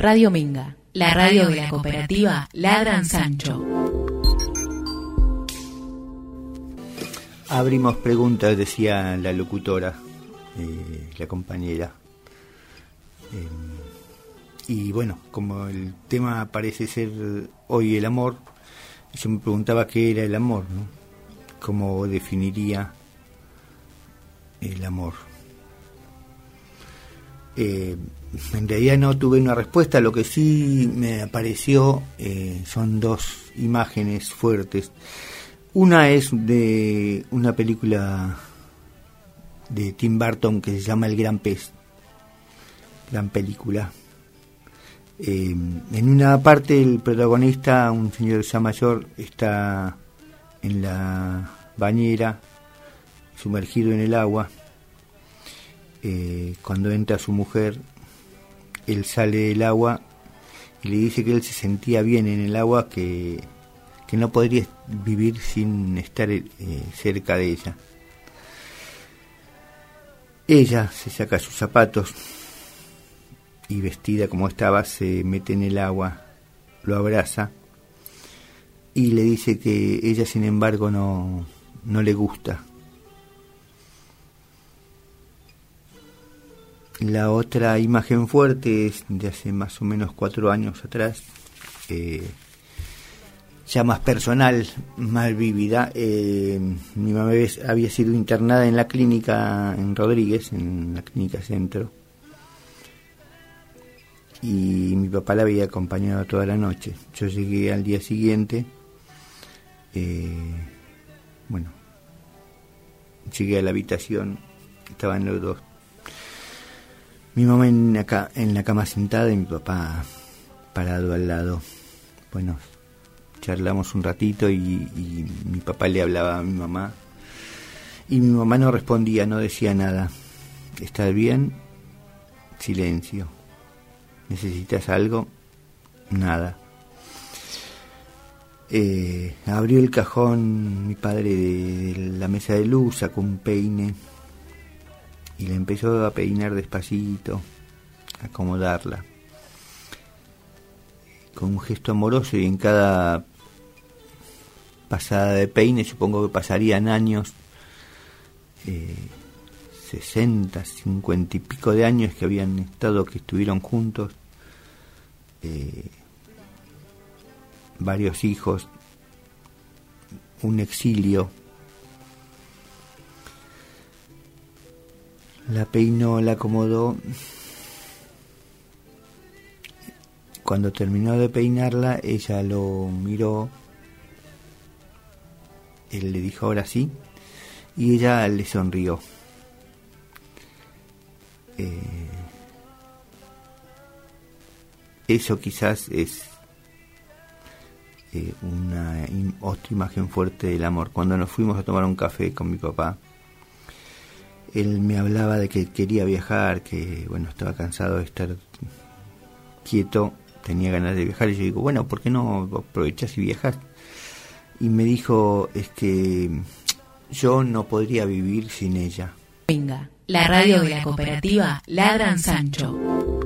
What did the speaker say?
Radio Minga, la radio de la cooperativa Ladran Sancho. Abrimos preguntas, decía la locutora, eh, la compañera. Eh, y bueno, como el tema parece ser hoy el amor, yo me preguntaba qué era el amor, ¿no? ¿Cómo definiría el amor? Eh, en realidad no tuve una respuesta, lo que sí me apareció eh, son dos imágenes fuertes. Una es de una película de Tim Burton que se llama El Gran Pez, gran película. Eh, en una parte el protagonista, un señor ya mayor, está en la bañera, sumergido en el agua. Eh, cuando entra su mujer, él sale del agua y le dice que él se sentía bien en el agua, que, que no podría vivir sin estar eh, cerca de ella. Ella se saca sus zapatos y vestida como estaba se mete en el agua, lo abraza y le dice que ella sin embargo no, no le gusta. La otra imagen fuerte es de hace más o menos cuatro años atrás, eh, ya más personal, más vívida. Eh, mi mamá había sido internada en la clínica en Rodríguez, en la clínica centro, y mi papá la había acompañado toda la noche. Yo llegué al día siguiente, eh, bueno, llegué a la habitación, estaban los dos mi mamá en, acá, en la cama sentada y mi papá parado al lado. Bueno, charlamos un ratito y, mi papá le hablaba a mi mamá. Y mi mamá no respondía, no decía nada. ¿Estás bien? Silencio. ¿Necesitas algo? Nada. Eh, abrió el cajón mi padre de la mesa de luz, sacó un peine y le empezó a peinar despacito, a acomodarla, con un gesto amoroso y en cada pasada de peine supongo que pasarían años, eh, 60, 50 y pico de años que habían estado, que estuvieron juntos, eh, varios hijos, un exilio, La peinó, la acomodó. Cuando terminó de peinarla, ella lo miró. Él le dijo ahora sí. Y ella le sonrió. Eh, eso quizás es eh, una otra imagen fuerte del amor. Cuando nos fuimos a tomar un café con mi papá, él me hablaba de que quería viajar, que bueno, estaba cansado de estar quieto, tenía ganas de viajar y yo digo, bueno, ¿por qué no aprovechas y viajas? Y me dijo, es que yo no podría vivir sin ella. Venga, la radio de la cooperativa Ladran Sancho.